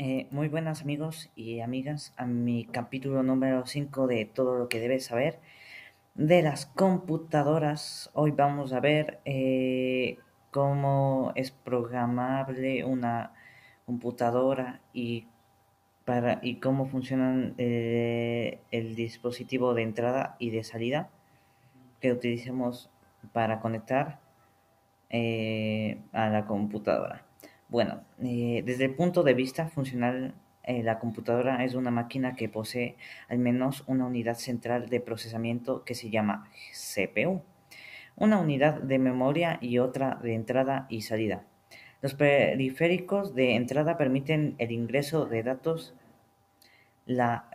Eh, muy buenas amigos y amigas a mi capítulo número 5 de todo lo que debes saber de las computadoras. Hoy vamos a ver eh, cómo es programable una computadora y, para, y cómo funciona eh, el dispositivo de entrada y de salida que utilizamos para conectar a la computadora. Bueno, eh, desde el punto de vista funcional, eh, la computadora es una máquina que posee al menos una unidad central de procesamiento que se llama CPU, una unidad de memoria y otra de entrada y salida. Los periféricos de entrada permiten el ingreso de datos. La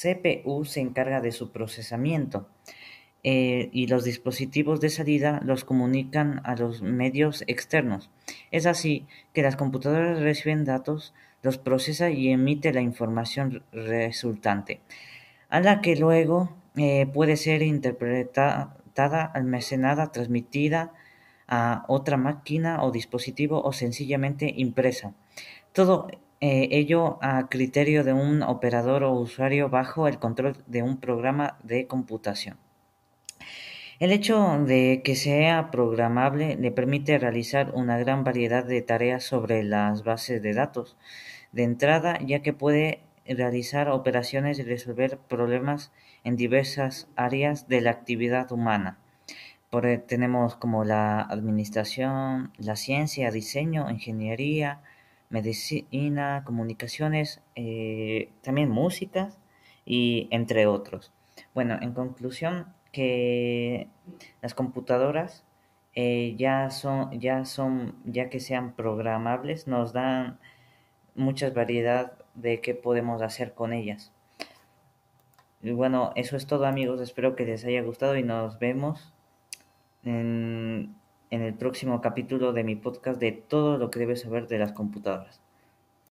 CPU se encarga de su procesamiento. Eh, y los dispositivos de salida los comunican a los medios externos. Es así que las computadoras reciben datos, los procesa y emite la información resultante, a la que luego eh, puede ser interpretada, almacenada, transmitida a otra máquina o dispositivo o sencillamente impresa. Todo eh, ello a criterio de un operador o usuario bajo el control de un programa de computación. El hecho de que sea programable le permite realizar una gran variedad de tareas sobre las bases de datos de entrada, ya que puede realizar operaciones y resolver problemas en diversas áreas de la actividad humana. Por, tenemos como la administración, la ciencia, diseño, ingeniería, medicina, comunicaciones, eh, también música y entre otros. Bueno, en conclusión, que las computadoras eh, ya son, ya son, ya que sean programables, nos dan mucha variedad de qué podemos hacer con ellas. Y bueno, eso es todo amigos, espero que les haya gustado y nos vemos en, en el próximo capítulo de mi podcast de todo lo que debes saber de las computadoras.